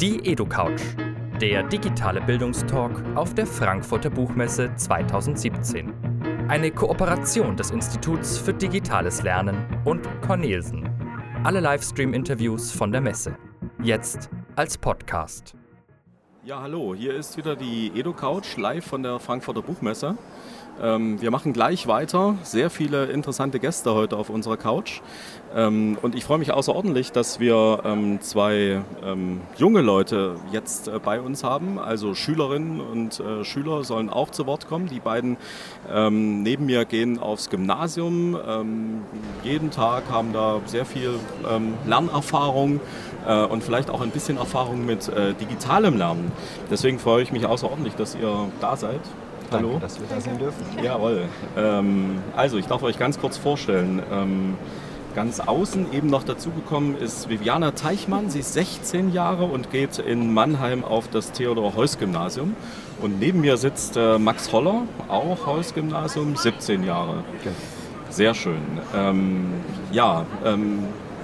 Die EduCouch, der digitale Bildungstalk auf der Frankfurter Buchmesse 2017. Eine Kooperation des Instituts für digitales Lernen und Cornelsen. Alle Livestream-Interviews von der Messe. Jetzt als Podcast. Ja, hallo, hier ist wieder die EduCouch live von der Frankfurter Buchmesse. Ähm, wir machen gleich weiter. Sehr viele interessante Gäste heute auf unserer Couch. Ähm, und ich freue mich außerordentlich, dass wir ähm, zwei ähm, junge Leute jetzt äh, bei uns haben. Also Schülerinnen und äh, Schüler sollen auch zu Wort kommen. Die beiden ähm, neben mir gehen aufs Gymnasium. Ähm, jeden Tag haben da sehr viel Lernerfahrung äh, und vielleicht auch ein bisschen Erfahrung mit äh, digitalem Lernen. Deswegen freue ich mich außerordentlich, dass ihr da seid. Hallo. Danke, dass wir da sein dürfen. Jawohl. Ähm, also, ich darf euch ganz kurz vorstellen. Ganz außen eben noch dazugekommen ist Viviana Teichmann. Sie ist 16 Jahre und geht in Mannheim auf das Theodor-Heuss-Gymnasium. Und neben mir sitzt äh, Max Holler, auch Heuss-Gymnasium, 17 Jahre. Okay. Sehr schön. Ähm, ja, ähm,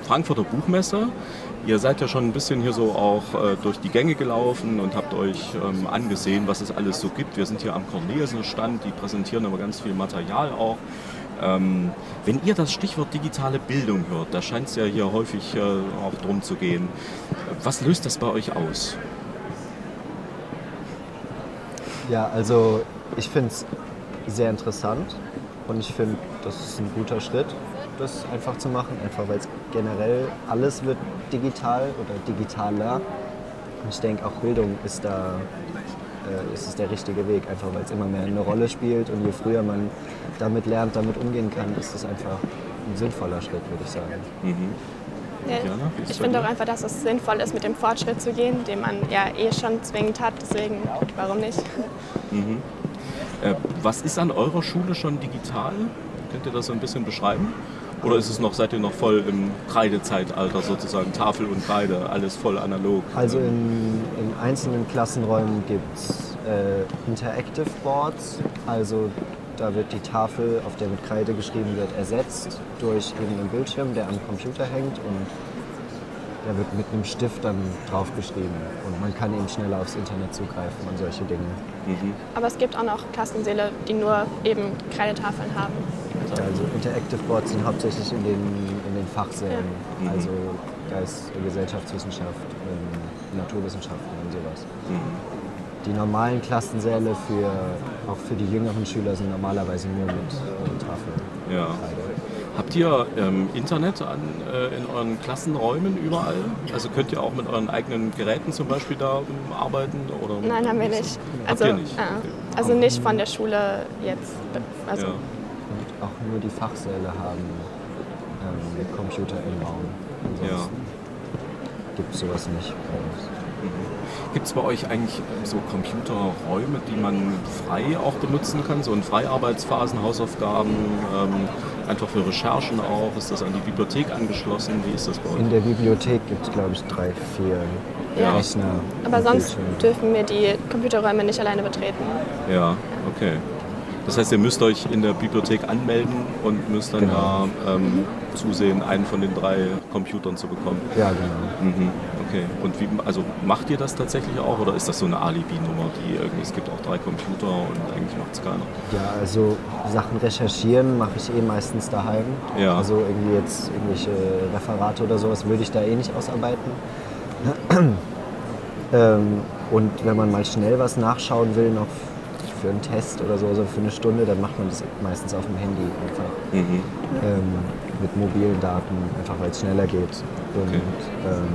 Frankfurter Buchmesse Ihr seid ja schon ein bisschen hier so auch äh, durch die Gänge gelaufen und habt euch ähm, angesehen, was es alles so gibt. Wir sind hier am Cornelsen-Stand, die präsentieren aber ganz viel Material auch. Ähm, wenn ihr das Stichwort digitale Bildung hört, da scheint es ja hier häufig äh, auch drum zu gehen. Was löst das bei euch aus? Ja, also ich finde es sehr interessant und ich finde, das ist ein guter Schritt das einfach zu machen, einfach weil es generell alles wird digital oder digitaler. Und ich denke, auch Bildung ist da äh, ist es der richtige Weg, einfach weil es immer mehr eine Rolle spielt und je früher man damit lernt, damit umgehen kann, ist es einfach ein sinnvoller Schritt, würde ich sagen. Mhm. Ja, ich finde auch einfach, dass es sinnvoll ist, mit dem Fortschritt zu gehen, den man ja eh schon zwingend hat, deswegen warum nicht? Mhm. Äh, was ist an eurer Schule schon digital? Könnt ihr das so ein bisschen beschreiben? Oder ist es noch, seid ihr noch voll im Kreidezeitalter sozusagen, Tafel und Kreide, alles voll analog? Also in, in einzelnen Klassenräumen gibt es äh, Interactive Boards, also da wird die Tafel, auf der mit Kreide geschrieben wird, ersetzt durch eben einen Bildschirm, der am Computer hängt und der wird mit einem Stift dann draufgeschrieben und man kann eben schneller aufs Internet zugreifen und solche Dinge. Mhm. Aber es gibt auch noch Klassensäle, die nur eben Kreidetafeln haben. Also, also Interactive Boards sind hauptsächlich in den, in den Fachsälen, ja. also Geist, Gesellschaftswissenschaft, ähm, Naturwissenschaften und sowas. Mhm. Die normalen Klassensäle für, auch für die jüngeren Schüler sind normalerweise nur mit, mit Tafel. Ja. Habt ihr ähm, Internet an, äh, in euren Klassenräumen überall? Also könnt ihr auch mit euren eigenen Geräten zum Beispiel da um, arbeiten? Oder Nein, haben wir nicht. Also, nicht? Äh, also nicht von der Schule jetzt. Also ja auch nur die Fachsäle haben ähm, Computer im Raum. Ansonsten ja. gibt es sowas nicht bei uns. Mhm. Gibt es bei euch eigentlich ähm, so Computerräume, die man frei auch benutzen kann, so in Freiarbeitsphasen, Hausaufgaben, ähm, einfach für Recherchen auch? Ist das an die Bibliothek angeschlossen? Wie ist das bei euch? In der Bibliothek gibt es, glaube ich, drei, vier ja. Rechner. Aber sonst dürfen wir die Computerräume nicht alleine betreten. Ja, okay. Das heißt, ihr müsst euch in der Bibliothek anmelden und müsst dann genau. da ähm, zusehen, einen von den drei Computern zu bekommen. Ja, genau. Mhm. Okay. Und wie, also macht ihr das tatsächlich auch oder ist das so eine Alibi-Nummer, die irgendwie, es gibt auch drei Computer und eigentlich macht es keiner? Ja, also Sachen recherchieren mache ich eh meistens daheim. Ja. Also irgendwie jetzt irgendwelche Referate oder sowas würde ich da eh nicht ausarbeiten. ähm, und wenn man mal schnell was nachschauen will, noch für einen Test oder so, also für eine Stunde, dann macht man das meistens auf dem Handy einfach. Mhm. Ähm, mit mobilen Daten, einfach weil es schneller geht. Und okay. ähm,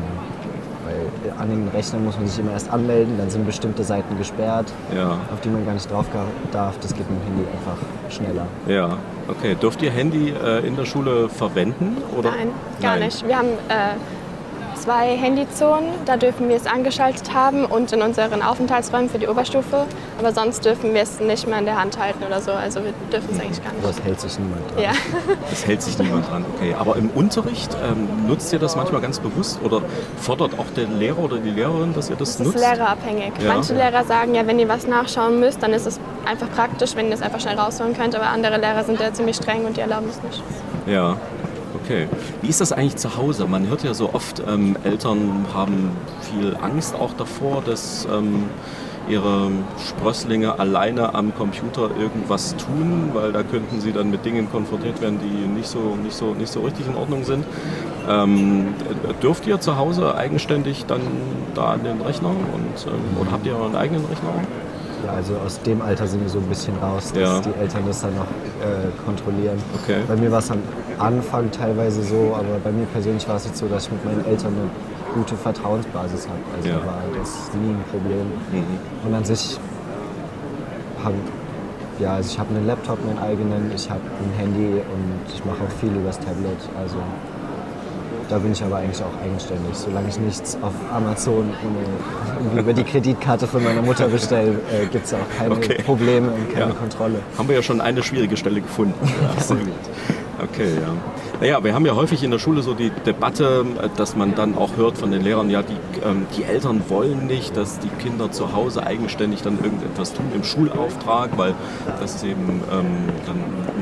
weil an den Rechnern muss man sich immer erst anmelden, dann sind bestimmte Seiten gesperrt, ja. auf die man gar nicht drauf darf. Das geht mit dem Handy einfach schneller. Ja, okay. Dürft ihr Handy äh, in der Schule verwenden? Oder? Nein, gar Nein. nicht. Wir haben äh, zwei Handyzonen. Da dürfen wir es angeschaltet haben und in unseren Aufenthaltsräumen für die Oberstufe. Aber sonst dürfen wir es nicht mehr in der Hand halten oder so. Also wir dürfen es eigentlich gar nicht. Das hält sich niemand dran. Ja. Das hält sich niemand dran, okay. Aber im Unterricht ähm, nutzt ihr das manchmal ganz bewusst oder fordert auch der Lehrer oder die Lehrerin, dass ihr das, das nutzt? Das ist lehrerabhängig. Ja. Manche Lehrer sagen ja, wenn ihr was nachschauen müsst, dann ist es einfach praktisch, wenn ihr es einfach schnell rausholen könnt. Aber andere Lehrer sind ja ziemlich streng und die erlauben es nicht. Ja, Okay. Wie ist das eigentlich zu Hause? Man hört ja so oft, ähm, Eltern haben viel Angst auch davor, dass ähm, ihre Sprösslinge alleine am Computer irgendwas tun, weil da könnten sie dann mit Dingen konfrontiert werden, die nicht so, nicht so, nicht so richtig in Ordnung sind. Ähm, dürft ihr zu Hause eigenständig dann da an den Rechner und, ähm, oder habt ihr euren eigenen Rechner? Also aus dem Alter sind wir so ein bisschen raus, dass Ja. die Eltern das dann noch äh, kontrollieren. Okay. Bei mir war es am Anfang teilweise so, aber bei mir persönlich war es jetzt so, dass ich mit meinen Eltern eine gute Vertrauensbasis habe. Also Ja. war das nie ein Problem. Mhm. Und an sich habe ja, also ich habe einen Laptop, meinen eigenen, ich habe ein Handy und ich mache auch viel übers Tablet. Also da bin ich aber eigentlich auch eigenständig. Solange ich nichts auf Amazon über die Kreditkarte von meiner Mutter bestelle, äh, gibt es auch keine Okay. Probleme und keine Ja. Kontrolle. Haben wir ja schon eine schwierige Stelle gefunden. Ja, gut. Okay, ja. Naja, wir haben ja häufig in der Schule so die Debatte, dass man dann auch hört von den Lehrern, ja, die, ähm, die Eltern wollen nicht, dass die Kinder zu Hause eigenständig dann irgendetwas tun im Schulauftrag, weil das ist eben ähm, dann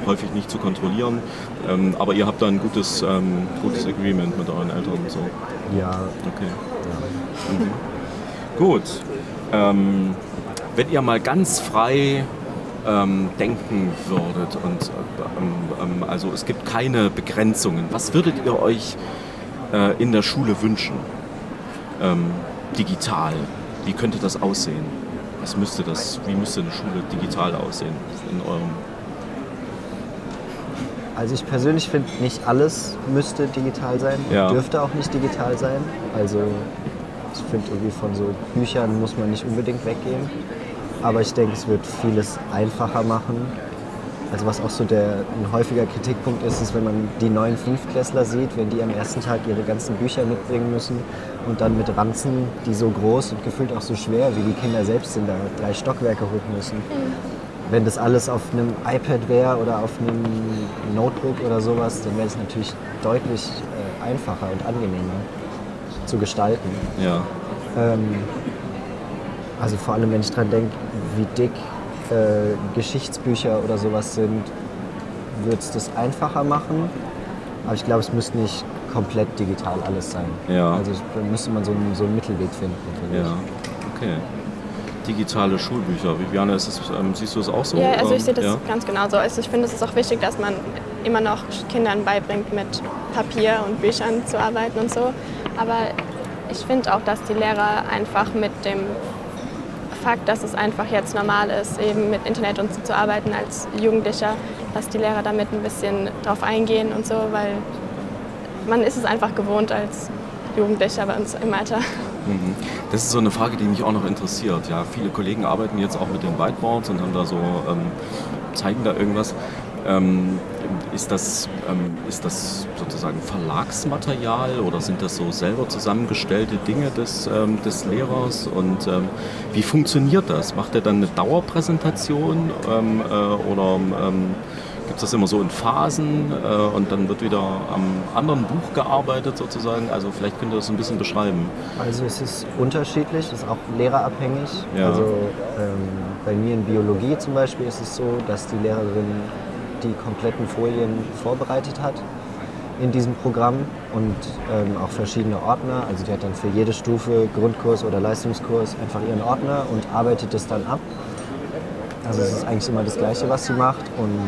häufig nicht zu kontrollieren. Ähm, aber ihr habt da ein gutes, ähm, gutes Agreement mit euren Eltern und so. Ja, Okay. Mhm. Gut. Ähm, wenn ihr mal ganz frei ähm, denken würdet und ähm, ähm, also es gibt keine Begrenzungen, was würdet ihr euch äh, in der Schule wünschen? Ähm, digital. Wie könnte das aussehen? Was müsste das, wie müsste eine Schule digital aussehen in eurem Also ich persönlich finde, nicht alles müsste digital sein, Ja. dürfte auch nicht digital sein. Also ich finde irgendwie von so Büchern muss man nicht unbedingt weggehen. Aber ich denke, es wird vieles einfacher machen. Also was auch so der ein häufiger Kritikpunkt ist, ist, wenn man die neuen Fünftklässler sieht, wenn die am ersten Tag ihre ganzen Bücher mitbringen müssen und dann mit Ranzen, die so groß und gefühlt auch so schwer wie die Kinder selbst sind, da drei Stockwerke hoch müssen. Wenn das alles auf einem iPad wäre oder auf einem Notebook oder sowas, dann wäre es natürlich deutlich äh, einfacher und angenehmer zu gestalten. Ja. Ähm, also vor allem, wenn ich dran denke, wie dick äh, Geschichtsbücher oder sowas sind, würde es das einfacher machen. Aber ich glaube, es müsste nicht komplett digital alles sein. Ja. Also da müsste man so einen, so einen Mittelweg finden. finde Ja, okay. Digitale Schulbücher. Viviane, ist es, ähm, siehst du es auch so? Ja, also ich sehe das Ja? ganz genauso. Also ich finde, es ist auch wichtig, dass man immer noch Kindern beibringt, mit Papier und Büchern zu arbeiten und so. Aber ich finde auch, dass die Lehrer einfach mit dem Fakt, dass es einfach jetzt normal ist, eben mit Internet und so zu arbeiten als Jugendlicher, dass die Lehrer damit ein bisschen drauf eingehen und so, weil man ist es einfach gewohnt als Jugendlicher bei uns im Alter. Mhm. Das ist so eine Frage, die mich auch noch interessiert. Ja, viele Kollegen arbeiten jetzt auch mit den Whiteboards und haben da so, ähm, zeigen da irgendwas. Ähm, ist, das, ähm, ist das sozusagen Verlagsmaterial oder sind das so selber zusammengestellte Dinge des, ähm, des Lehrers? Und ähm, wie funktioniert das? Macht er dann eine Dauerpräsentation ähm, äh, oder ähm, gibt es das immer so in Phasen äh, und dann wird wieder am anderen Buch gearbeitet sozusagen? Also vielleicht könnt ihr das ein bisschen beschreiben. Also es ist unterschiedlich, es ist auch lehrerabhängig. Ja. Also ähm, bei mir in Biologie zum Beispiel ist es so, dass die Lehrerin die kompletten Folien vorbereitet hat in diesem Programm und ähm, auch verschiedene Ordner. Also die hat dann für jede Stufe, Grundkurs oder Leistungskurs, einfach ihren Ordner und arbeitet es dann ab. Also es ist eigentlich immer das Gleiche, was sie macht und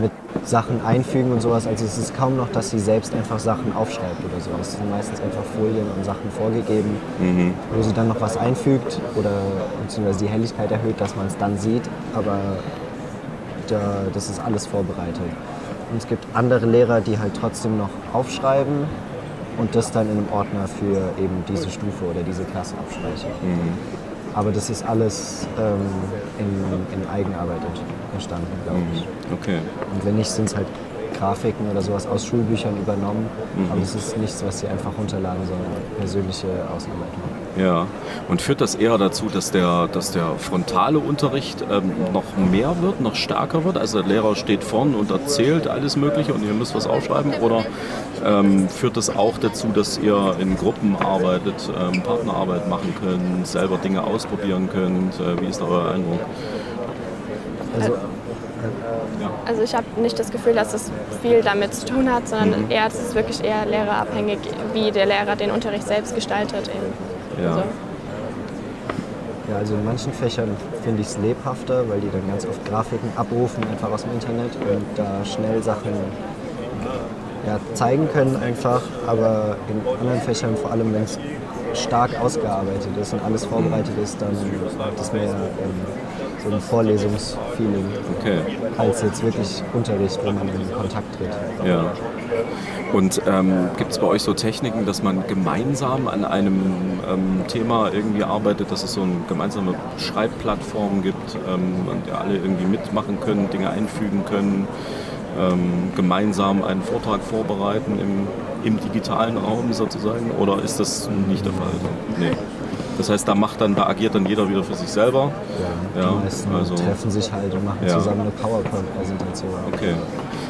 mit Sachen einfügen und sowas. Also es ist kaum noch, dass sie selbst einfach Sachen aufschreibt oder sowas. Es sind meistens einfach Folien und Sachen vorgegeben, wo sie dann noch was einfügt oder beziehungsweise die Helligkeit erhöht, dass man es dann sieht. Aber da, das ist alles vorbereitet. Und es gibt andere Lehrer, die halt trotzdem noch aufschreiben und das dann in einem Ordner für eben diese Stufe oder diese Klasse abspeichern. Aber das ist alles ähm, in, in Eigenarbeit entstanden, glaube ich. Okay. Und wenn nicht, sind es halt Grafiken oder sowas aus Schulbüchern übernommen. Aber das ist nichts, was sie einfach runterladen, sondern persönliche Ausarbeitung. Ja, und führt das eher dazu, dass der, dass der frontale Unterricht ähm, noch mehr wird, noch stärker wird? Also der Lehrer steht vorn und erzählt alles Mögliche und ihr müsst was aufschreiben? Oder ähm, führt das auch dazu, dass ihr in Gruppen arbeitet, ähm, Partnerarbeit machen könnt, selber Dinge ausprobieren könnt? Äh, wie ist da euer Eindruck? Also. Also ich habe nicht das Gefühl, dass es viel damit zu tun hat, sondern Mhm. eher, es ist wirklich eher lehrerabhängig, wie der Lehrer den Unterricht selbst gestaltet. Eben. Ja. Also, Ja, also in manchen Fächern finde ich es lebhafter, weil die dann ganz oft Grafiken abrufen, einfach aus dem Internet und da schnell Sachen ja, zeigen können einfach. Aber in anderen Fächern, vor allem wenn es stark ausgearbeitet ist und alles vorbereitet ist, dann hat es mehr ähm, so ein Vorlesungsfeeling Okay. als jetzt wirklich Unterricht, wo man in Kontakt tritt. Ja. Und ähm, gibt es bei euch so Techniken, dass man gemeinsam an einem ähm, Thema irgendwie arbeitet, dass es so eine gemeinsame Schreibplattform gibt, ähm, an der alle irgendwie mitmachen können, Dinge einfügen können, ähm, gemeinsam einen Vortrag vorbereiten im, im digitalen Raum sozusagen? Oder ist das nicht der Fall? Nee. Das heißt, da macht dann, da agiert dann jeder wieder für sich selber. Ja, Ja, die meisten also- treffen sich halt und machen Ja. zusammen eine PowerPoint-Präsentation. Okay.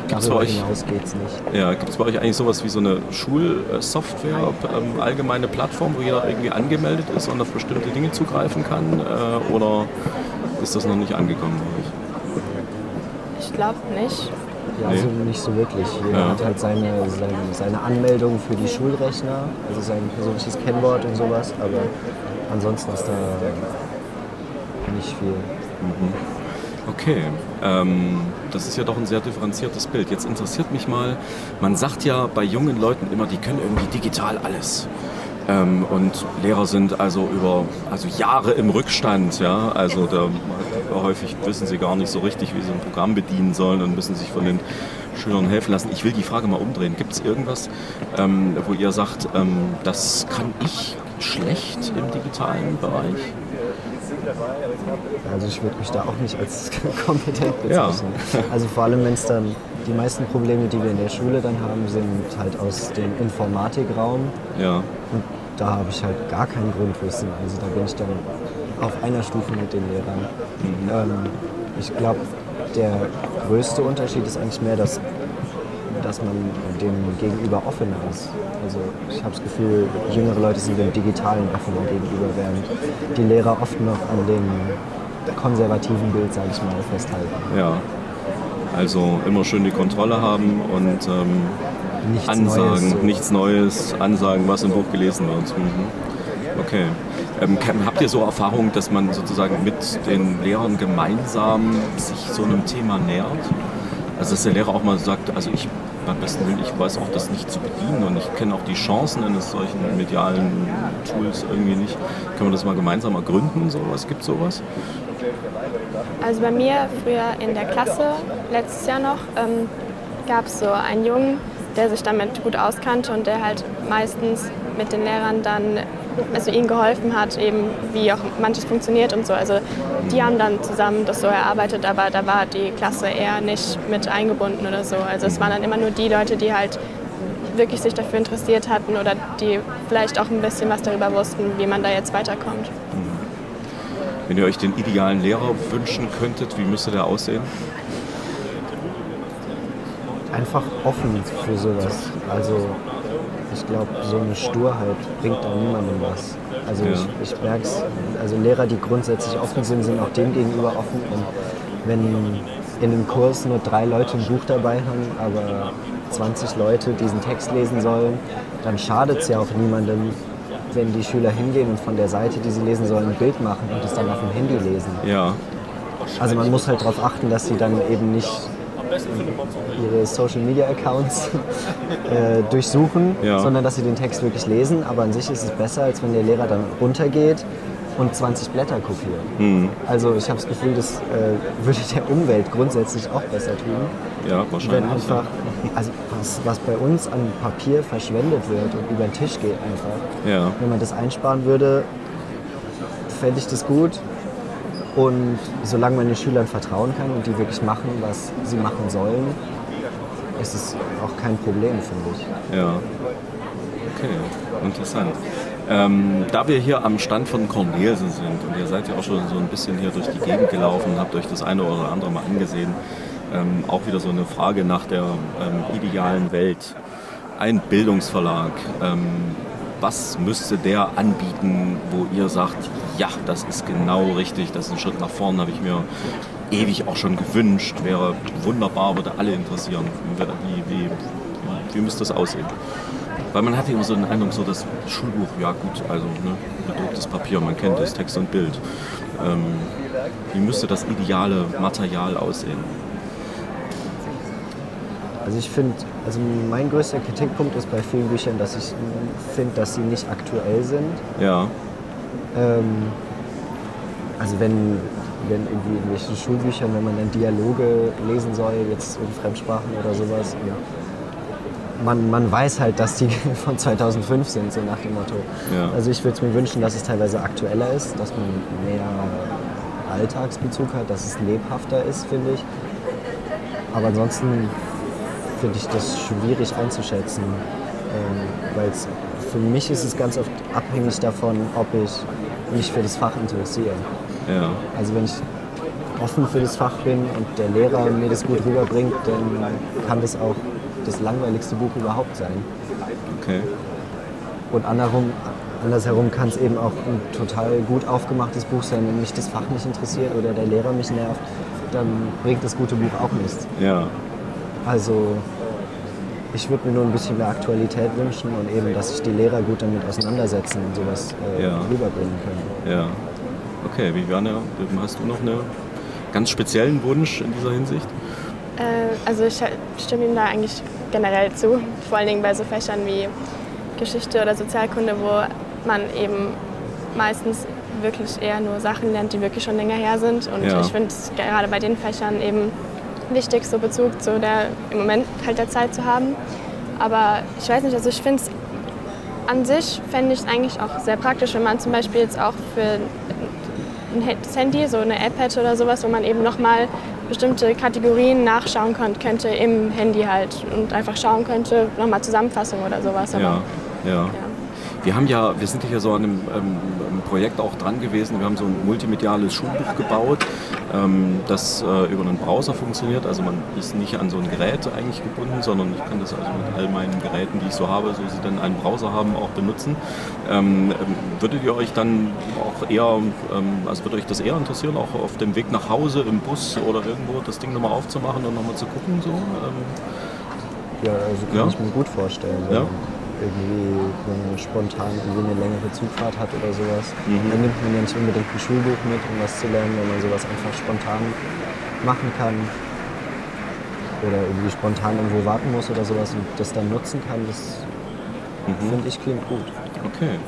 Gibt es bei euch hinaus geht's nicht. Ja, gibt es bei euch eigentlich sowas wie so eine Schulsoftware, ähm, allgemeine Plattform, wo jeder irgendwie angemeldet ist und auf bestimmte Dinge zugreifen kann? Äh, oder ist das noch nicht angekommen bei euch? ich glaube nicht. Ja, Nee. also nicht so wirklich. Jeder Ja. hat halt seine, seine, seine Anmeldung für die Schulrechner, also sein persönliches Kennwort und sowas, aber ansonsten ist da nicht viel. Okay, ähm, das ist ja doch ein sehr differenziertes Bild. Jetzt interessiert mich mal, man sagt ja bei jungen Leuten immer, die können irgendwie digital alles. Ähm, und Lehrer sind also über also Jahre im Rückstand. Ja? Also da, häufig wissen sie gar nicht so richtig, wie sie ein Programm bedienen sollen und müssen sich von den Schülern helfen lassen. Ich will die Frage mal umdrehen. Gibt es irgendwas, ähm, wo ihr sagt, ähm, das kann ich schlecht im digitalen Bereich? Also ich würde mich da auch nicht als kompetent Ja. bezeichnen. Also vor allem, wenn es dann, die meisten Probleme, die wir in der Schule dann haben, sind halt aus dem Informatikraum Ja. und da habe ich halt gar kein Grundwissen. Also da bin ich dann auf einer Stufe mit den Lehrern. Ähm, ich glaube, der größte Unterschied ist eigentlich mehr, dass, dass man dem Gegenüber offener ist. Also ich habe das Gefühl, jüngere Leute sind dem Digitalen offener gegenüber, während die Lehrer oft noch an dem konservativen Bild, sage ich mal, festhalten. Ja. Also immer schön die Kontrolle haben und ähm, Nichts Ansagen, Neues, so. nichts Neues, Ansagen, was im Buch gelesen wird. Mhm. Okay. Ähm, habt ihr so Erfahrung, dass man sozusagen mit den Lehrern gemeinsam sich so einem Thema nähert? Also dass der Lehrer auch mal sagt, also ich beim besten Willen, ich weiß auch das nicht zu bedienen und ich kenne auch die Chancen eines solchen medialen Tools irgendwie nicht. Können wir das mal gemeinsam ergründen? Sowas? Gibt sowas? Also bei mir früher in der Klasse, letztes Jahr noch, ähm, gab es so einen Jungen, der sich damit gut auskannte und der halt meistens mit den Lehrern dann, also ihnen geholfen hat, eben wie auch manches funktioniert und so. Also die haben dann zusammen das so erarbeitet, aber da war die Klasse eher nicht mit eingebunden oder so. Also es waren dann immer nur die Leute, die halt wirklich sich dafür interessiert hatten oder die vielleicht auch ein bisschen was darüber wussten, wie man da jetzt weiterkommt. Wenn ihr euch den idealen Lehrer wünschen könntet, wie müsste der aussehen? einfach offen für sowas. Also ich glaube, so eine Sturheit bringt da niemandem was. Also Ja. ich, ich merke es, also Lehrer, die grundsätzlich offen sind, sind auch dem gegenüber offen. Und wenn in einem Kurs nur drei Leute ein Buch dabei haben, aber 20 Leute diesen Text lesen sollen, dann schadet es ja auch niemandem, wenn die Schüler hingehen und von der Seite, die sie lesen sollen, ein Bild machen und es dann auf dem Handy lesen. Ja, Also man muss halt darauf achten, dass sie dann eben nicht ihre Social Media Accounts äh, durchsuchen, Ja. sondern dass sie den Text wirklich lesen. Aber an sich ist es besser, als wenn der Lehrer dann runtergeht und 20 Blätter kopiert. Hm. Also ich habe das Gefühl, das äh, würde der Umwelt grundsätzlich auch besser tun, ja, wenn wahrscheinlich. einfach, also was, was bei uns an Papier verschwendet wird und über den Tisch geht einfach, Ja, wenn man das einsparen würde, fände ich das gut. Und solange man den Schülern vertrauen kann und die wirklich machen, was sie machen sollen, ist es auch kein Problem, finde ich. ja. Okay, interessant. Ähm, da wir hier am Stand von Cornelsen sind und ihr seid ja auch schon so ein bisschen hier durch die Gegend gelaufen habt euch das eine oder andere mal angesehen, ähm, auch wieder so eine Frage nach der ähm, idealen Welt. Ein Bildungsverlag. Ähm, was müsste der anbieten, wo ihr sagt, ja, das ist genau richtig, das ist ein Schritt nach vorn, habe ich mir ewig auch schon gewünscht, wäre wunderbar, würde alle interessieren. Wie, wie, wie müsste das aussehen? Weil man hat immer so den Eindruck, so das Schulbuch, ja gut, also ne, bedrucktes Papier, man kennt es, Text und Bild. Ähm, wie müsste das ideale Material aussehen? Also ich finde, also mein größter Kritikpunkt ist bei vielen Büchern, dass ich finde, dass sie nicht aktuell sind. Ja. Ähm, also wenn, wenn irgendwie in welchen Schulbüchern, wenn man dann Dialoge lesen soll, jetzt in Fremdsprachen oder sowas, und man, man weiß halt, dass die von 2005 sind, so nach dem Motto. Ja. Also ich würde es mir wünschen, dass es teilweise aktueller ist, dass man mehr Alltagsbezug hat, dass es lebhafter ist, finde ich. Aber ansonsten finde ich das schwierig einzuschätzen, ähm, weil für mich ist es ganz oft abhängig davon, ob ich mich für das Fach interessiere. Ja. Also wenn ich offen für das Fach bin und der Lehrer mir das gut rüberbringt, dann kann das auch das langweiligste Buch überhaupt sein. Okay. Und andersherum, andersherum kann es eben auch ein total gut aufgemachtes Buch sein, wenn mich das Fach nicht interessiert oder der Lehrer mich nervt, dann bringt das gute Buch auch nichts. Ja. Also ich würde mir nur ein bisschen mehr Aktualität wünschen und eben, dass sich die Lehrer gut damit auseinandersetzen und sowas äh, Ja. rüberbringen können. Ja. Okay, Viviane, hast du noch einen ganz speziellen Wunsch in dieser Hinsicht? Äh, also ich stimme ihm da eigentlich generell zu, vor allen Dingen bei so Fächern wie Geschichte oder Sozialkunde, wo man eben meistens wirklich eher nur Sachen lernt, die wirklich schon länger her sind. Und Ja. ich finde es gerade bei den Fächern eben wichtig, so Bezug zu der im Moment halt der Zeit zu haben. Aber ich weiß nicht, also ich finde es an sich fände ich es eigentlich auch sehr praktisch, wenn man zum Beispiel jetzt auch für ein das Handy so eine App hätte oder sowas, wo man eben nochmal bestimmte Kategorien nachschauen könnte im Handy halt und einfach schauen könnte, nochmal Zusammenfassung oder sowas. Aber, Ja. Ja. ja. Wir haben ja, wir sind ja so an einem, ähm, Projekt auch dran gewesen. Wir haben so ein multimediales Schulbuch gebaut, ähm, das äh, über einen Browser funktioniert. Also man ist nicht an so ein Gerät eigentlich gebunden, sondern ich kann das also mit all meinen Geräten, die ich so habe, so sie dann einen Browser haben, auch benutzen. Ähm, ähm, würdet ihr euch dann auch eher, ähm, also würde euch das eher interessieren, auch auf dem Weg nach Hause im Bus oder irgendwo das Ding nochmal aufzumachen und nochmal zu gucken? So? Ähm, Ja, also kann Ja? ich mir gut vorstellen. Ja. Irgendwie man spontan irgendwie eine längere Zugfahrt hat oder sowas. Mhm. Dann nimmt man ja nicht unbedingt ein Schulbuch mit, um was zu lernen, wenn man sowas einfach spontan machen kann. Oder irgendwie spontan irgendwo warten muss oder sowas und das dann nutzen kann, das Mhm. finde ich klingt gut. Okay.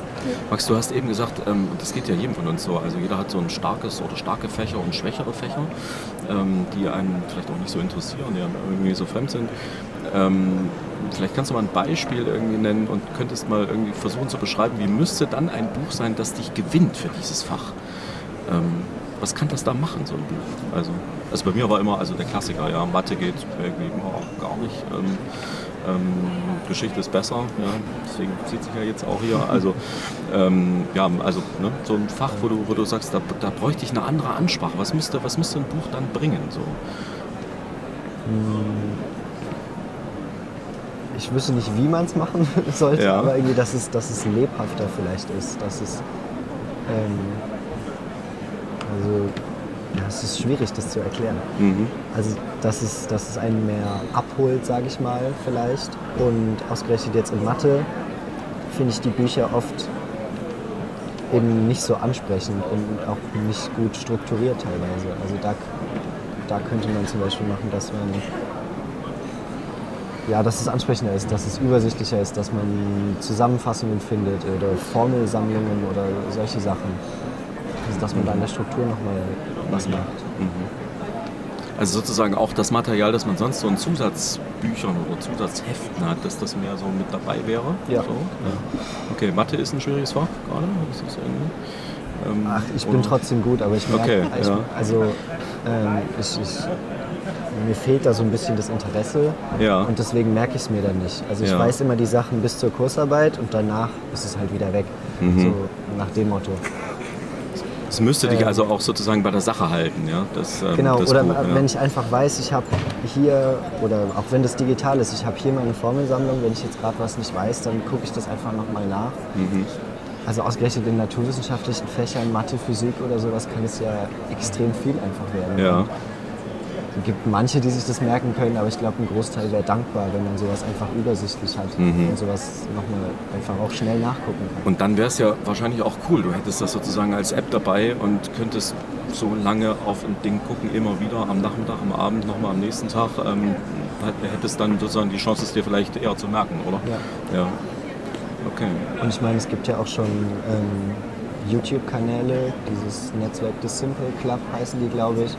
Max, du hast eben gesagt, ähm, das geht ja jedem von uns so. Also jeder hat so ein starkes oder starke Fächer und schwächere Fächer, ähm, die einen vielleicht auch nicht so interessieren, die einem irgendwie so fremd sind. Ähm, vielleicht kannst du mal ein Beispiel irgendwie nennen und könntest mal irgendwie versuchen zu beschreiben, wie müsste dann ein Buch sein, das dich gewinnt für dieses Fach? Ähm, was kann das da machen, so ein Buch? Also, also bei mir war immer, also der Klassiker, ja, Mathe geht irgendwie oh, gar nicht. Ähm, Geschichte ist besser, ja, deswegen sieht sich ja jetzt auch hier. Also, ähm, ja, also ne, so ein Fach, wo du, wo du sagst, da, da bräuchte ich eine andere Ansprache. Was müsste, was müsste ein Buch dann bringen? So? Ich wüsste nicht, wie man es machen sollte, Ja. aber irgendwie, dass es, dass es lebhafter vielleicht ist. Dass es, ähm, also, es ist schwierig, das zu erklären. Mhm. Also, dass es, dass es einen mehr abholt, sage ich mal, vielleicht. Und ausgerechnet jetzt in Mathe finde ich die Bücher oft eben nicht so ansprechend und auch nicht gut strukturiert teilweise. Also da, da könnte man zum Beispiel machen, dass man ja, dass es ansprechender ist, dass es übersichtlicher ist, dass man Zusammenfassungen findet oder Formelsammlungen oder solche Sachen. Dass man da in der Struktur nochmal was macht. Also sozusagen auch das Material, das man sonst so in Zusatzbüchern oder Zusatzheften hat, dass das mehr so mit dabei wäre. Ja. So, ja. Okay, Mathe ist ein schwieriges Fach gerade. Das ist irgendwie, ähm, Ach, ich bin trotzdem gut, aber ich merke, Okay, ich, ja. also ähm, ich, ich, mir fehlt da so ein bisschen das Interesse Ja. und deswegen merke ich es mir dann nicht. Also ich Ja. weiß immer die Sachen bis zur Kursarbeit und danach ist es halt wieder weg. Mhm. So nach dem Motto. Es müsste dich Ähm. also auch sozusagen bei der Sache halten, ja? Das, ähm, Genau, das oder Buch, ja. wenn ich einfach weiß, ich habe hier, oder auch wenn das digital ist, ich habe hier meine Formelsammlung, wenn ich jetzt gerade was nicht weiß, dann gucke ich das einfach nochmal nach. Mhm. Also ausgerechnet in naturwissenschaftlichen Fächern, Mathe, Physik oder sowas, kann es ja extrem viel einfach werden. Ja. Es gibt manche, die sich das merken können, aber ich glaube, ein Großteil wäre dankbar, wenn man sowas einfach übersichtlich hat Mhm. und sowas nochmal einfach auch schnell nachgucken kann. Und dann wäre es ja wahrscheinlich auch cool. Du hättest das sozusagen als App dabei und könntest so lange auf ein Ding gucken, immer wieder am Nachmittag, am Abend, nochmal am nächsten Tag. Ähm, hätt- hättest dann sozusagen die Chance, es dir vielleicht eher zu merken, oder? Ja. Ja. Okay. Und ich meine, es gibt ja auch schon ähm, YouTube-Kanäle, dieses Netzwerk The Simple Club heißen die, glaube ich.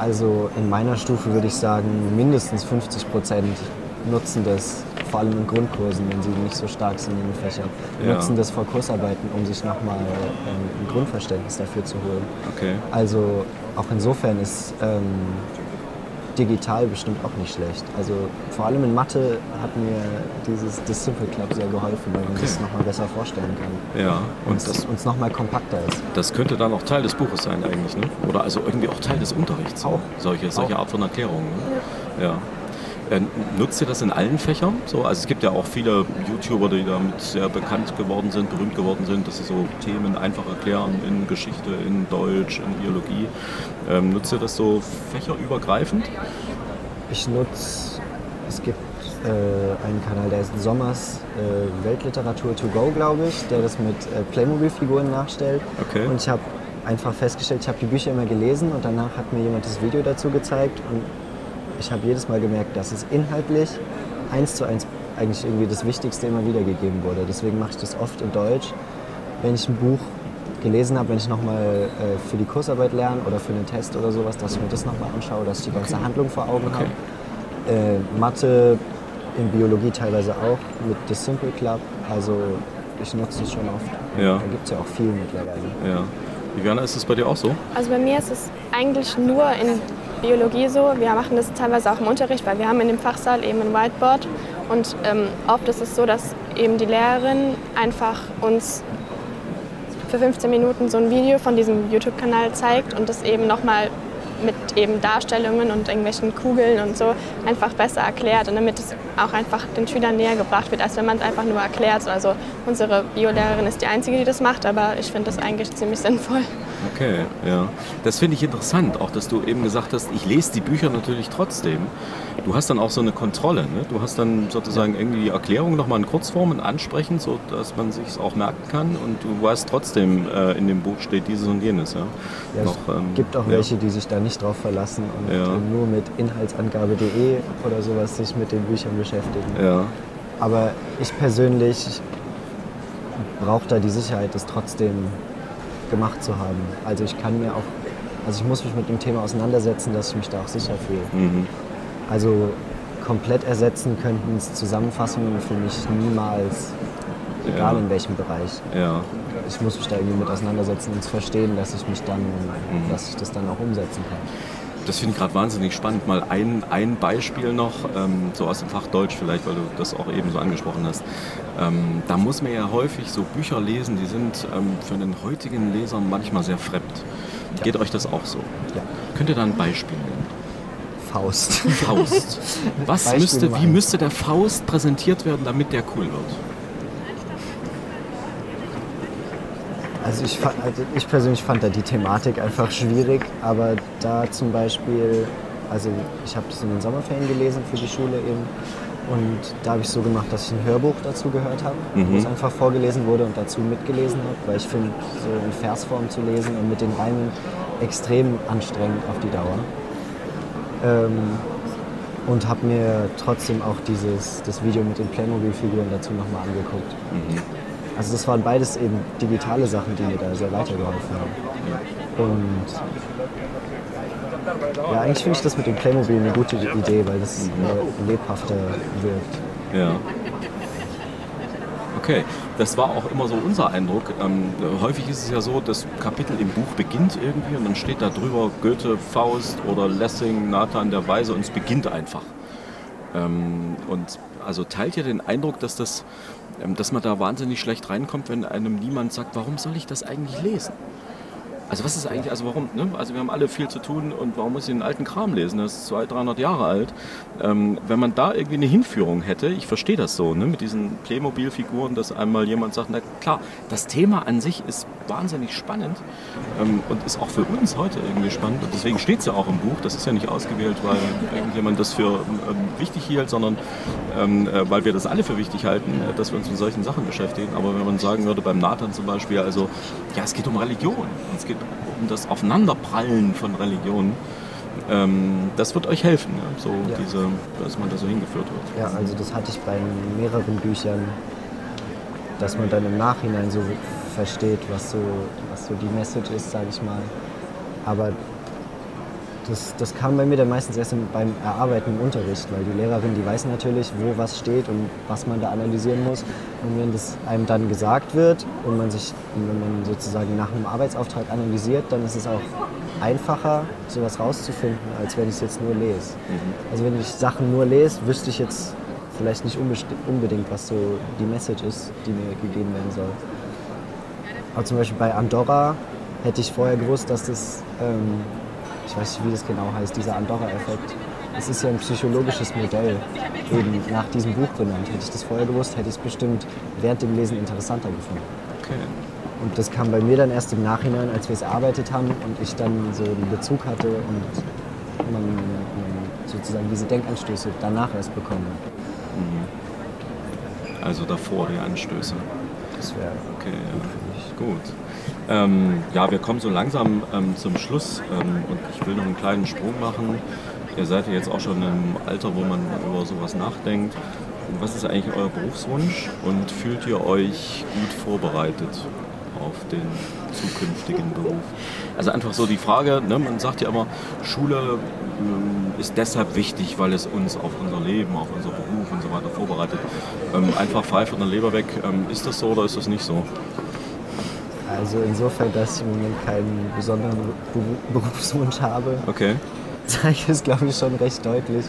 Also in meiner Stufe würde ich sagen, mindestens 50 Prozent nutzen das, vor allem in Grundkursen, wenn sie nicht so stark sind in den Fächern, Ja. nutzen das vor Kursarbeiten, um sich nochmal ähm, ein Grundverständnis dafür zu holen. Okay. Also auch insofern ist ähm, digital bestimmt auch nicht schlecht. Also vor allem in Mathe hat mir dieses The Simple Club sehr geholfen, weil man Okay. das nochmal besser vorstellen kann. Ja. Und Und das, uns nochmal kompakter ist. das könnte dann auch Teil des Buches sein eigentlich, ne? Oder also irgendwie auch Teil des Unterrichts. Auch. Solche, solche Auch. Art von Erklärungen. Ne? Ja. Äh, Nutzt ihr das in allen Fächern? So, also es gibt ja auch viele YouTuber, die damit sehr bekannt geworden sind, berühmt geworden sind, dass sie so Themen einfach erklären in Geschichte, in Deutsch, in Biologie. Ähm, nutzt ihr das so fächerübergreifend? Ich nutze, es gibt äh, einen Kanal, der heißt Sommers äh, Weltliteratur to go, glaube ich, der das mit äh, Playmobil-Figuren nachstellt. Okay. Und ich habe einfach festgestellt, ich habe die Bücher immer gelesen und danach hat mir jemand das Video dazu gezeigt und ich habe jedes Mal gemerkt, dass es inhaltlich eins zu eins eigentlich irgendwie das Wichtigste immer wiedergegeben wurde. Deswegen mache ich das oft in Deutsch. Wenn ich ein Buch gelesen habe, wenn ich nochmal äh, für die Kursarbeit lerne oder für einen Test oder sowas, dass ich mir das nochmal anschaue, dass ich die ganze Okay. Handlung vor Augen Okay. habe. Äh, Mathe, in Biologie teilweise auch mit The Simple Club. Also ich nutze es schon oft. Ja. Da gibt es ja auch viel mittlerweile. Ja. Viviana, ist das bei dir auch so? Also bei mir ist es eigentlich nur in Biologie so. Wir machen das teilweise auch im Unterricht, weil wir haben in dem Fachsaal eben ein Whiteboard. Und ähm, oft ist es so, dass eben die Lehrerin einfach uns für 15 Minuten so ein Video von diesem YouTube-Kanal zeigt und das eben nochmal mit eben Darstellungen und irgendwelchen Kugeln und so einfach besser erklärt und damit es auch einfach den Schülern näher gebracht wird, als wenn man es einfach nur erklärt. Also unsere Biolehrerin ist die Einzige, die das macht, aber ich finde das eigentlich ziemlich sinnvoll. Okay, ja. Das finde ich interessant, auch dass du eben gesagt hast, ich lese die Bücher natürlich trotzdem. Du hast dann auch so eine Kontrolle, ne? Du hast dann sozusagen irgendwie die Erklärung nochmal in Kurzform und ansprechend, so dass man sich auch merken kann und du weißt trotzdem, äh, in dem Buch steht dieses und jenes, ja. Ja, Noch, es ähm, gibt auch ja. welche, die sich da nicht drauf verlassen und Ja. eben nur mit Inhaltsangabe.de oder sowas sich mit den Büchern beschäftigen. Ja, Aber ich persönlich brauche da die Sicherheit, das trotzdem gemacht zu haben. Also ich kann mir auch, also ich muss mich mit dem Thema auseinandersetzen, dass ich mich da auch sicher fühle. mhm. Also komplett ersetzen könnten es Zusammenfassungen für mich niemals, egal Ja. in welchem Bereich. ja. Ich muss mich da irgendwie mit auseinandersetzen und es verstehen, dass ich mich dann, Mhm. dass ich das dann auch umsetzen kann. Das finde ich gerade wahnsinnig spannend. Mal ein, ein Beispiel noch, ähm, so aus dem Fach Deutsch vielleicht, weil du das auch eben so angesprochen hast. Ähm, da muss man ja häufig so Bücher lesen, die sind ähm, für den heutigen Leser manchmal sehr fremd. Geht euch das auch so? Ja. Könnt ihr da ein Beispiel nennen? Faust. Faust. Was Beispiel müsste, wie müsste der Faust präsentiert werden, damit der cool wird? Also ich, fa- also ich persönlich fand da die Thematik einfach schwierig, aber da zum Beispiel, also ich habe das in den Sommerferien gelesen für die Schule eben und da habe ich so gemacht, dass ich ein Hörbuch dazu gehört habe, Mhm. wo es einfach vorgelesen wurde und dazu mitgelesen habe, weil ich finde, so in Versform zu lesen und mit den Reimen extrem anstrengend auf die Dauer. Ähm, und habe mir trotzdem auch dieses, das Video mit den Playmobil-Figuren dazu nochmal angeguckt. Also das waren beides eben digitale Sachen, die mir da sehr weitergeholfen haben. Und ja, eigentlich finde ich das mit dem Playmobil eine gute Idee, weil das äh, lebhafter wirkt. Ja. Okay, das war auch immer so unser Eindruck. Ähm, häufig ist es ja so, das Kapitel im Buch beginnt irgendwie und dann steht da drüber Goethe, Faust oder Lessing, Nathan der Weise und es beginnt einfach. Ähm, und also teilt ihr den Eindruck, dass, das, dass man da wahnsinnig schlecht reinkommt, wenn einem niemand sagt, warum soll ich das eigentlich lesen? Also was ist eigentlich, also warum, ne? also wir haben alle viel zu tun und warum muss ich den alten Kram lesen, das ist 200, 300 Jahre alt. Ähm, wenn man da irgendwie eine Hinführung hätte, ich verstehe das so, ne? mit diesen Playmobil-Figuren, dass einmal jemand sagt, na klar, das Thema an sich ist wahnsinnig spannend ähm, und ist auch für uns heute irgendwie spannend und deswegen steht es ja auch im Buch, das ist ja nicht ausgewählt, weil irgendjemand das für ähm, wichtig hielt, sondern ähm, äh, weil wir das alle für wichtig halten, äh, dass wir uns mit solchen Sachen beschäftigen. Aber wenn man sagen würde, beim Nathan zum Beispiel, also ja, es geht um Religion, es geht um das Aufeinanderprallen von Religionen. Ähm, das wird euch helfen, ja? so Ja. diese, dass man da so hingeführt wird. Ja, also das hatte ich bei mehreren Büchern, dass man dann im Nachhinein so versteht, was so, was so die Message ist, sage ich mal. Aber das, das kam bei mir dann meistens erst im, beim Erarbeiten im Unterricht, weil die Lehrerin, die weiß natürlich, wo was steht und was man da analysieren muss. Und wenn das einem dann gesagt wird und man sich, wenn man sozusagen nach einem Arbeitsauftrag analysiert, dann ist es auch einfacher, sowas rauszufinden, als wenn ich es jetzt nur lese. Also wenn ich Sachen nur lese, wüsste ich jetzt vielleicht nicht unbedingt, was so die Message ist, die mir gegeben werden soll. Aber zum Beispiel bei Andorra hätte ich vorher gewusst, dass das, ähm, ich weiß nicht, wie das genau heißt, dieser Andorra-Effekt. Es ist ja ein psychologisches Modell, eben nach diesem Buch benannt. Hätte ich das vorher gewusst, hätte ich es bestimmt während dem Lesen interessanter gefunden. Okay. Und das kam bei mir dann erst im Nachhinein, als wir es erarbeitet haben und ich dann so einen Bezug hatte und man, man sozusagen diese Denkanstöße danach erst bekommen hat. Also davor die Anstöße. Das wäre Okay, ja. gut. Ähm, ja, wir kommen so langsam ähm, zum Schluss ähm, und ich will noch einen kleinen Sprung machen. Ihr seid ja jetzt auch schon im Alter, wo man über sowas nachdenkt. Was ist eigentlich euer Berufswunsch und fühlt ihr euch gut vorbereitet auf den zukünftigen Beruf? Also einfach so die Frage, ne, man sagt ja immer, Schule ähm, ist deshalb wichtig, weil es uns auf unser Leben, auf unser Beruf und so weiter vorbereitet. Ähm, einfach frei von der Leber weg, ähm, ist das so oder ist das nicht so? Also insofern, dass ich im Moment keinen besonderen Beru- Berufswunsch habe, Okay. zeige ich es, glaube ich, schon recht deutlich,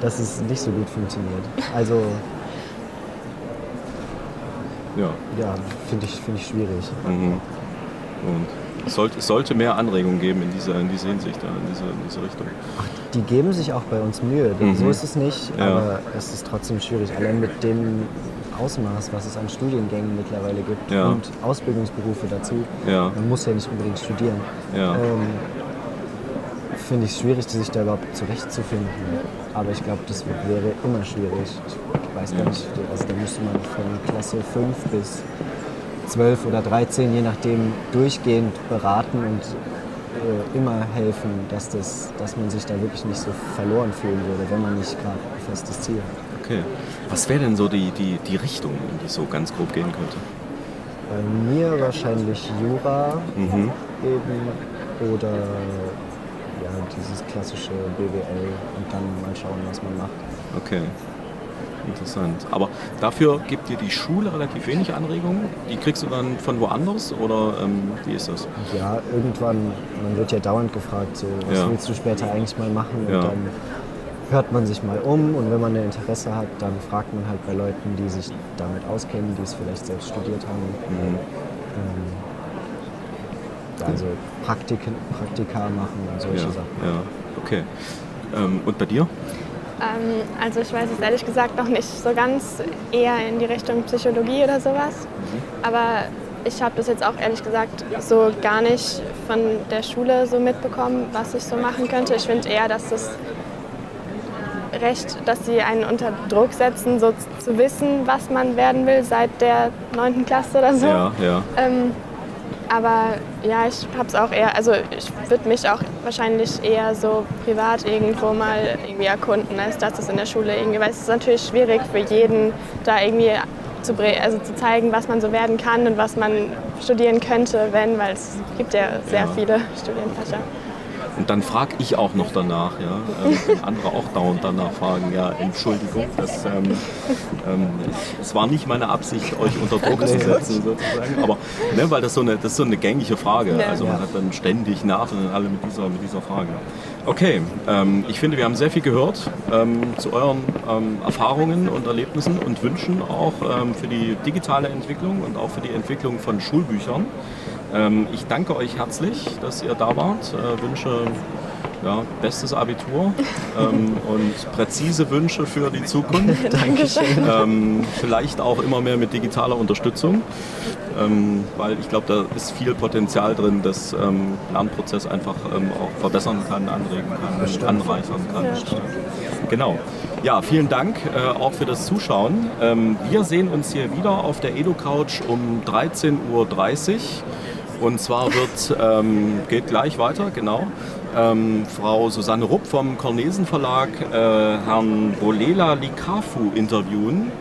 dass es nicht so gut funktioniert. Also Ja. ja, finde ich, find ich schwierig. Mhm. Und es sollte, es sollte mehr Anregungen geben in dieser, in diese Hinsicht, in, diese, in diese Richtung. Die geben sich auch bei uns Mühe, Mhm. so ist es nicht, Ja. aber es ist trotzdem schwierig. Allein mit dem Ausmaß, was es an Studiengängen mittlerweile gibt Ja. und Ausbildungsberufe dazu. Ja. Man muss ja nicht unbedingt studieren. Ja. Ähm, Finde ich schwierig, sich da überhaupt zurechtzufinden. Aber ich glaube, das wäre immer schwierig. Ich weiß gar nicht, also da müsste man von Klasse 5 bis 12 oder 13, je nachdem, durchgehend beraten und äh, immer helfen, dass, das, dass man sich da wirklich nicht so verloren fühlen würde, wenn man nicht gerade ein festes Ziel hat. Okay. Was wäre denn so die, die, die Richtung, in die es so ganz grob gehen könnte? Bei mir wahrscheinlich Jura Mhm. eben oder ja, dieses klassische BWL und dann mal schauen, was man macht. Okay. Interessant. Aber dafür gibt dir die Schule relativ wenig Anregungen. Die kriegst du dann von woanders oder ähm, wie ist das? Ja, irgendwann, man wird ja dauernd gefragt, so, was Ja. willst du später eigentlich mal machen? Und Ja. dann hört man sich mal um und wenn man ein Interesse hat, dann fragt man halt bei Leuten, die sich damit auskennen, die es vielleicht selbst studiert haben. Mhm. Ähm, also Praktiken, Praktika machen und solche Ja, Sachen. ja. okay. Ähm, und bei dir? Ähm, also ich weiß es ehrlich gesagt noch nicht so ganz eher in die Richtung Psychologie oder sowas. Aber ich habe das jetzt auch ehrlich gesagt so gar nicht von der Schule so mitbekommen, was ich so machen könnte. Ich finde eher, dass das recht, dass sie einen unter Druck setzen, so zu wissen, was man werden will seit der 9. Klasse oder so. Ja, ja. Ähm, aber ja, ich habe es auch eher, also ich würde mich auch wahrscheinlich eher so privat irgendwo mal irgendwie erkunden, als dass es in der Schule irgendwie, weil es ist natürlich schwierig für jeden, da irgendwie zu, also zu zeigen, was man so werden kann und was man studieren könnte, wenn, weil es gibt ja sehr Ja. viele Studienfächer. Und dann frage ich auch noch danach, ja. Ähm, wenn andere auch dauernd danach fragen, ja, Entschuldigung, das, ähm, ähm, es war nicht meine Absicht, euch unter Druck zu setzen, sozusagen. Aber ne, weil das so eine, das ist so eine gängige Frage. Also man Ja. hat dann ständig Nerven alle mit dieser, mit dieser Frage. Okay, ähm, ich finde, wir haben sehr viel gehört ähm, zu euren ähm, Erfahrungen und Erlebnissen und Wünschen auch ähm, für die digitale Entwicklung und auch für die Entwicklung von Schulbüchern. Ähm, ich danke euch herzlich, dass ihr da wart. Äh, wünsche ja, bestes Abitur ähm, und präzise Wünsche für die Zukunft. Dankeschön. Ähm, vielleicht auch immer mehr mit digitaler Unterstützung, ähm, weil ich glaube, da ist viel Potenzial drin, das ähm, Lernprozess einfach ähm, auch verbessern kann, anregen kann, anreichern kann. Ja. Genau. Ja, vielen Dank äh, auch für das Zuschauen. Ähm, wir sehen uns hier wieder auf der Edu-Couch um 13.30 Uhr. Und zwar wird, ähm, geht gleich weiter, genau. Ähm, Frau Susanne Rupp vom Cornesen Verlag äh, Herrn Bolela Likafu interviewen.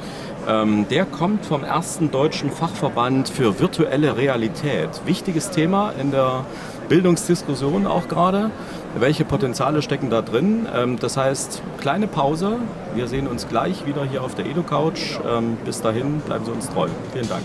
Ähm, der kommt vom ersten deutschen Fachverband für virtuelle Realität. Wichtiges Thema in der Bildungsdiskussion auch gerade. Welche Potenziale stecken da drin? Ähm, das heißt, kleine Pause. Wir sehen uns gleich wieder hier auf der Edu-Couch. Ähm, bis dahin bleiben Sie uns treu. Vielen Dank.